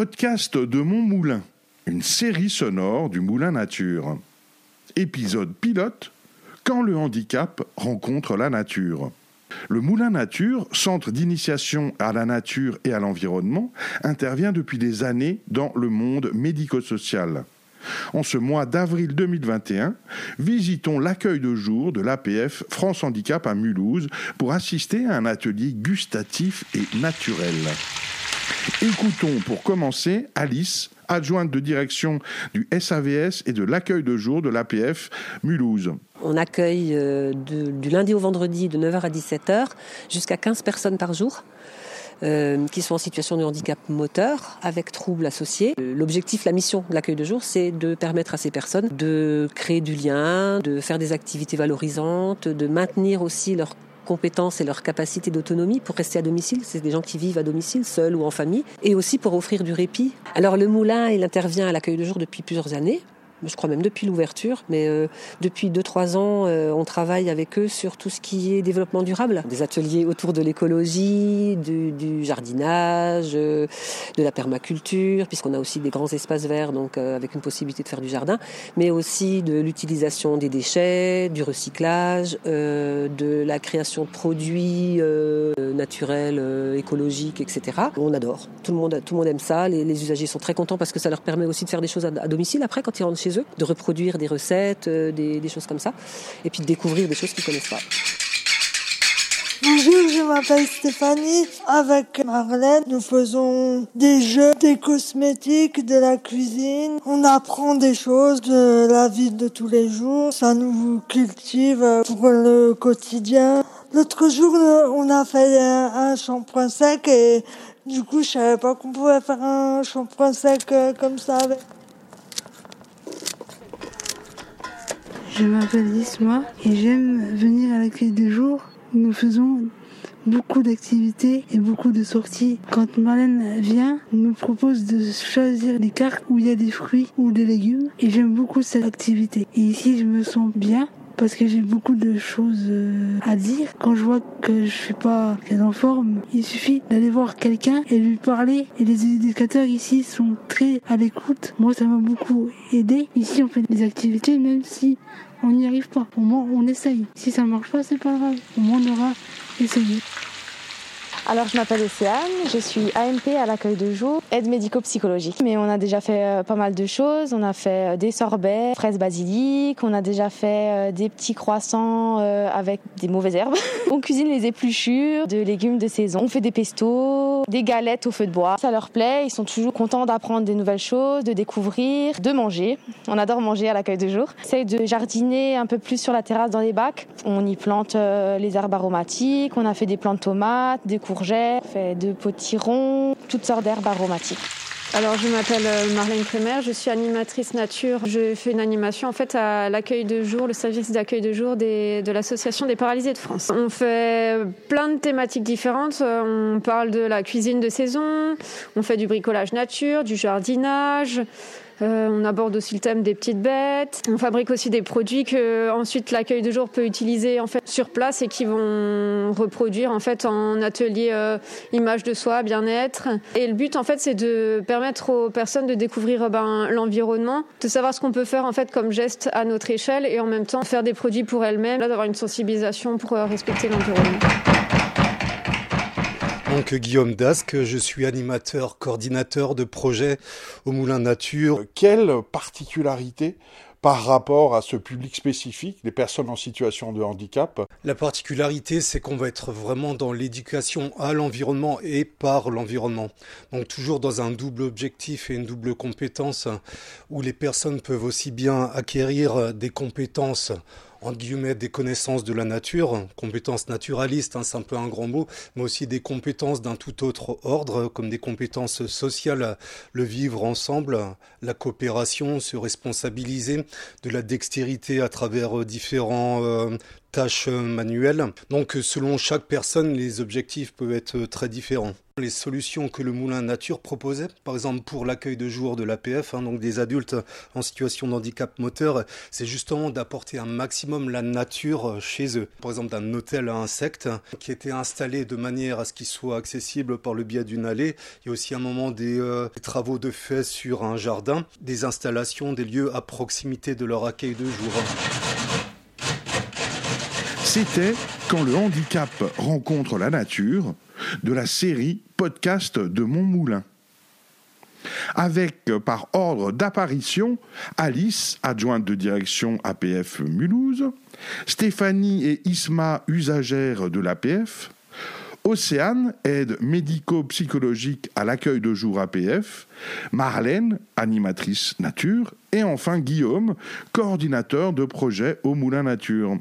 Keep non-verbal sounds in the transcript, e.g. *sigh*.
Podcast de Mon Moulin, une série sonore du Moulin Nature. Épisode pilote Quand le handicap rencontre la nature. Le Moulin Nature, centre d'initiation à la nature et à l'environnement, intervient depuis des années dans le monde médico-social. En ce mois d'avril 2021, visitons l'accueil de jour de l'APF France Handicap à Mulhouse pour assister à un atelier gustatif et naturel. Écoutons pour commencer Alice, adjointe de direction du SAVS et de l'accueil de jour de l'APF Mulhouse. On accueille euh, du lundi au vendredi de 9h à 17h jusqu'à 15 personnes par jour. Euh, qui sont en situation de handicap moteur avec troubles associés. L'objectif, la mission de l'accueil de jour, c'est de permettre à ces personnes de créer du lien, de faire des activités valorisantes, de maintenir aussi leur compétences et leur capacité d'autonomie pour rester à domicile. C'est des gens qui vivent à domicile, seuls ou en famille, et aussi pour offrir du répit. Alors le moulin, il intervient à l'accueil de jour depuis plusieurs années je crois même depuis l'ouverture, mais euh, depuis 2-3 ans, euh, on travaille avec eux sur tout ce qui est développement durable. Des ateliers autour de l'écologie, du, jardinage, euh, de la permaculture, puisqu'on a aussi des grands espaces verts, donc avec une possibilité de faire du jardin, mais aussi de l'utilisation des déchets, du recyclage, de la création de produits naturels, écologiques, etc. On adore. Tout le monde, tout le monde aime ça. Les, usagers sont très contents parce que ça leur permet aussi de faire des choses à, à domicile après quand ils rentrent chez de reproduire des recettes, euh, des, choses comme ça, et puis de découvrir des choses qu'ils connaissent pas. Bonjour, je m'appelle Stéphanie. Avec Marlène, nous faisons des jeux, des cosmétiques, de la cuisine. On apprend des choses de la vie de tous les jours. Ça nous cultive pour le quotidien. L'autre jour, on a fait un, shampoing sec et du coup, je savais pas qu'on pouvait faire un shampoing sec euh, comme ça avec. Je m'appelle Isma et j'aime venir à l'accueil des jours. Nous faisons beaucoup d'activités et beaucoup de sorties. Quand Marlène vient, elle nous propose de choisir des cartes où il y a des fruits ou des légumes et j'aime beaucoup cette activité. Et ici, je me sens bien parce que j'ai beaucoup de choses euh, à dire. Quand je vois que je suis pas en forme, il suffit d'aller voir quelqu'un et lui parler. Et les éducateurs ici sont très à l'écoute. Moi, ça m'a beaucoup aidé. Ici, on fait des activités, même si on n'y arrive pas. Au moins, on essaye. Si ça marche pas, c'est pas grave. Au moins, on aura essayé. Alors je m'appelle Océane, je suis AMP à l'accueil de jour, aide médico-psychologique. Mais on a déjà fait euh, pas mal de choses, on a fait euh, des sorbets, fraises basilic, on a déjà fait euh, des petits croissants avec des mauvaises herbes. *laughs* on cuisine les épluchures de légumes de saison, on fait des pestos, des galettes au feu de bois. Ça leur plaît, ils sont toujours contents d'apprendre des nouvelles choses, de découvrir, de manger. On adore manger à l'accueil de jour. On essaye de jardiner un peu plus sur la terrasse dans les bacs. On y plante les herbes aromatiques, on a fait des plants de tomates, des courgettes, fait de potirons, toutes sortes d'herbes aromatiques. Alors je m'appelle euh, Marlène Crémer, je suis animatrice nature. Je fais une animation en fait à l'accueil de jour, le service d'accueil de jour de l'association des paralysés de France. On fait plein de thématiques différentes. On parle de la cuisine de saison, on fait du bricolage nature, du jardinage. Euh, on aborde aussi le thème des petites bêtes. On fabrique aussi des produits que ensuite l'accueil de jour peut utiliser en fait sur place et qui vont reproduire en fait en atelier euh, image de soi, bien-être. Et le but en fait c'est de permettre aux personnes de découvrir euh, ben, l'environnement, de savoir ce qu'on peut faire en fait comme geste à notre échelle et en même temps faire des produits pour elles-mêmes, d'avoir une sensibilisation pour respecter l'environnement. Donc Guillaume Dasque, je suis animateur, coordinateur de projet au Moulin Nature. Quelle particularité par rapport à ce public spécifique, les personnes en situation de handicap? La particularité, c'est qu'on va être vraiment dans l'éducation à l'environnement et par l'environnement. Donc toujours dans un double objectif et une double compétence où les personnes peuvent aussi bien acquérir des compétences entre guillemets, des connaissances de la nature, compétences naturalistes, hein, c'est un peu un grand mot, mais aussi des compétences d'un tout autre ordre, comme des compétences sociales, le vivre ensemble, la coopération, se responsabiliser, de la dextérité à travers euh, différents euh, tâches manuelles. Donc selon chaque personne, les objectifs peuvent être très différents. Les solutions que le Moulin Nature proposait, par exemple pour l'accueil de jour de l'APF, hein, donc des adultes en situation de handicap moteur, c'est justement d'apporter un maximum la nature chez eux. Par exemple d'un hôtel à insectes qui était installé de manière à ce qu'il soit accessible par le biais d'une allée. Il y a aussi un moment des, euh, des travaux de fait sur un jardin, des installations, des lieux à proximité de leur accueil de jour. C'était Quand le handicap rencontre la nature de la série podcast de Montmoulin. Avec par ordre d'apparition Alice, adjointe de direction APF Mulhouse, Stéphanie et Isma, usagères de l'APF, Océane, aide médico-psychologique à l'accueil de jour APF, Marlène, animatrice nature, et enfin Guillaume, coordinateur de projet au Moulin Nature.